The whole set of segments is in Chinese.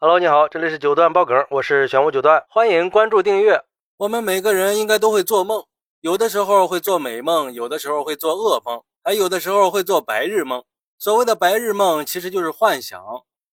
Hello，你好，这里是九段爆梗，我是玄武九段，欢迎关注订阅。我们每个人应该都会做梦，有的时候会做美梦，有的时候会做噩梦，还有的时候会做白日梦。所谓的白日梦，其实就是幻想。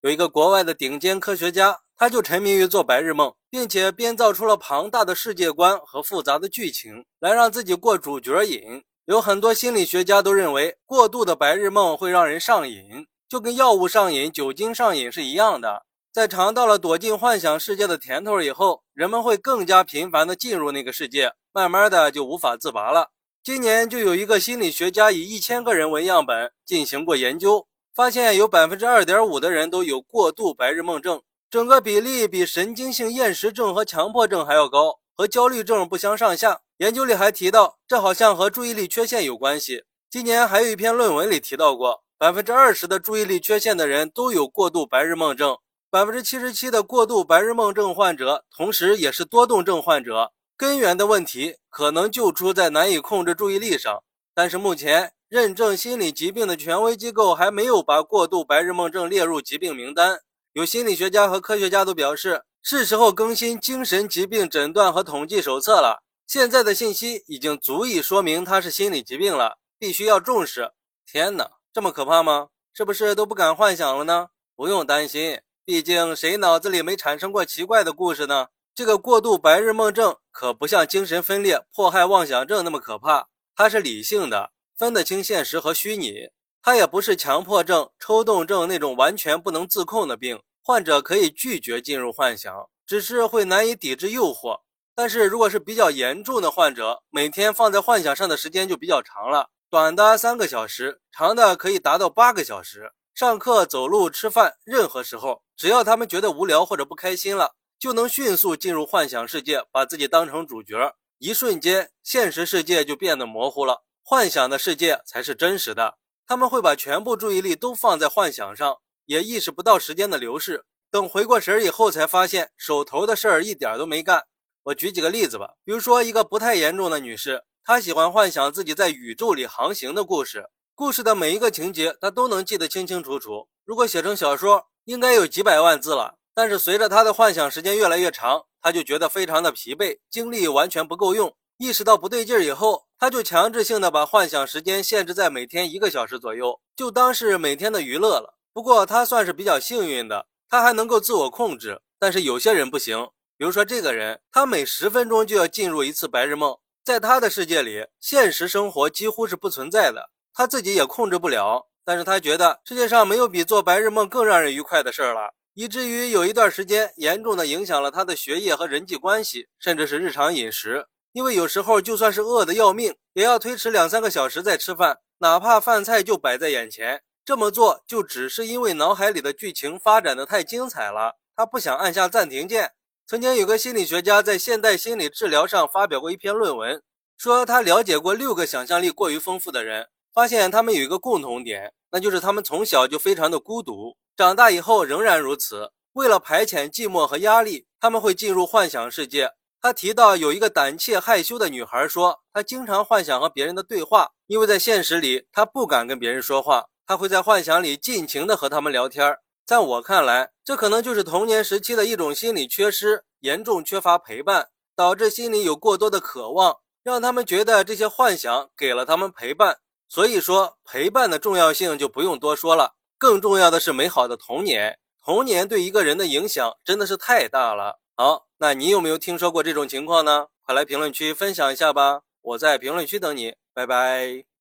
有一个国外的顶尖科学家，他就沉迷于做白日梦，并且编造出了庞大的世界观和复杂的剧情，来让自己过主角瘾。有很多心理学家都认为，过度的白日梦会让人上瘾，就跟药物上瘾、酒精上瘾是一样的。在尝到了躲进幻想世界的甜头以后，人们会更加频繁地进入那个世界，慢慢的就无法自拔了。今年就有一个心理学家以一千个人为样本进行过研究，发现有百分之二点五的人都有过度白日梦症，整个比例比神经性厌食症和强迫症还要高，和焦虑症不相上下。研究里还提到，这好像和注意力缺陷有关系。今年还有一篇论文里提到过，百分之二十的注意力缺陷的人都有过度白日梦症。百分之七十七的过度白日梦症患者，同时也是多动症患者。根源的问题可能就出在难以控制注意力上。但是目前认证心理疾病的权威机构还没有把过度白日梦症列入疾病名单。有心理学家和科学家都表示，是时候更新精神疾病诊断和统计手册了。现在的信息已经足以说明它是心理疾病了，必须要重视。天哪，这么可怕吗？是不是都不敢幻想了呢？不用担心。毕竟，谁脑子里没产生过奇怪的故事呢？这个过度白日梦症可不像精神分裂、迫害妄想症那么可怕，它是理性的，分得清现实和虚拟。它也不是强迫症、抽动症那种完全不能自控的病，患者可以拒绝进入幻想，只是会难以抵制诱惑。但是，如果是比较严重的患者，每天放在幻想上的时间就比较长了，短的三个小时，长的可以达到八个小时。上课、走路、吃饭，任何时候，只要他们觉得无聊或者不开心了，就能迅速进入幻想世界，把自己当成主角。一瞬间，现实世界就变得模糊了，幻想的世界才是真实的。他们会把全部注意力都放在幻想上，也意识不到时间的流逝。等回过神以后，才发现手头的事儿一点都没干。我举几个例子吧，比如说一个不太严重的女士，她喜欢幻想自己在宇宙里航行的故事。故事的每一个情节，他都能记得清清楚楚。如果写成小说，应该有几百万字了。但是随着他的幻想时间越来越长，他就觉得非常的疲惫，精力完全不够用。意识到不对劲以后，他就强制性的把幻想时间限制在每天一个小时左右，就当是每天的娱乐了。不过他算是比较幸运的，他还能够自我控制。但是有些人不行，比如说这个人，他每十分钟就要进入一次白日梦，在他的世界里，现实生活几乎是不存在的。他自己也控制不了，但是他觉得世界上没有比做白日梦更让人愉快的事儿了，以至于有一段时间严重的影响了他的学业和人际关系，甚至是日常饮食。因为有时候就算是饿得要命，也要推迟两三个小时再吃饭，哪怕饭菜就摆在眼前。这么做就只是因为脑海里的剧情发展的太精彩了，他不想按下暂停键。曾经有个心理学家在现代心理治疗上发表过一篇论文，说他了解过六个想象力过于丰富的人。发现他们有一个共同点，那就是他们从小就非常的孤独，长大以后仍然如此。为了排遣寂寞和压力，他们会进入幻想世界。他提到有一个胆怯害羞的女孩说，她经常幻想和别人的对话，因为在现实里她不敢跟别人说话，她会在幻想里尽情的和他们聊天。在我看来，这可能就是童年时期的一种心理缺失，严重缺乏陪伴，导致心里有过多的渴望，让他们觉得这些幻想给了他们陪伴。所以说，陪伴的重要性就不用多说了。更重要的是美好的童年，童年对一个人的影响真的是太大了。好，那你有没有听说过这种情况呢？快来评论区分享一下吧，我在评论区等你，拜拜。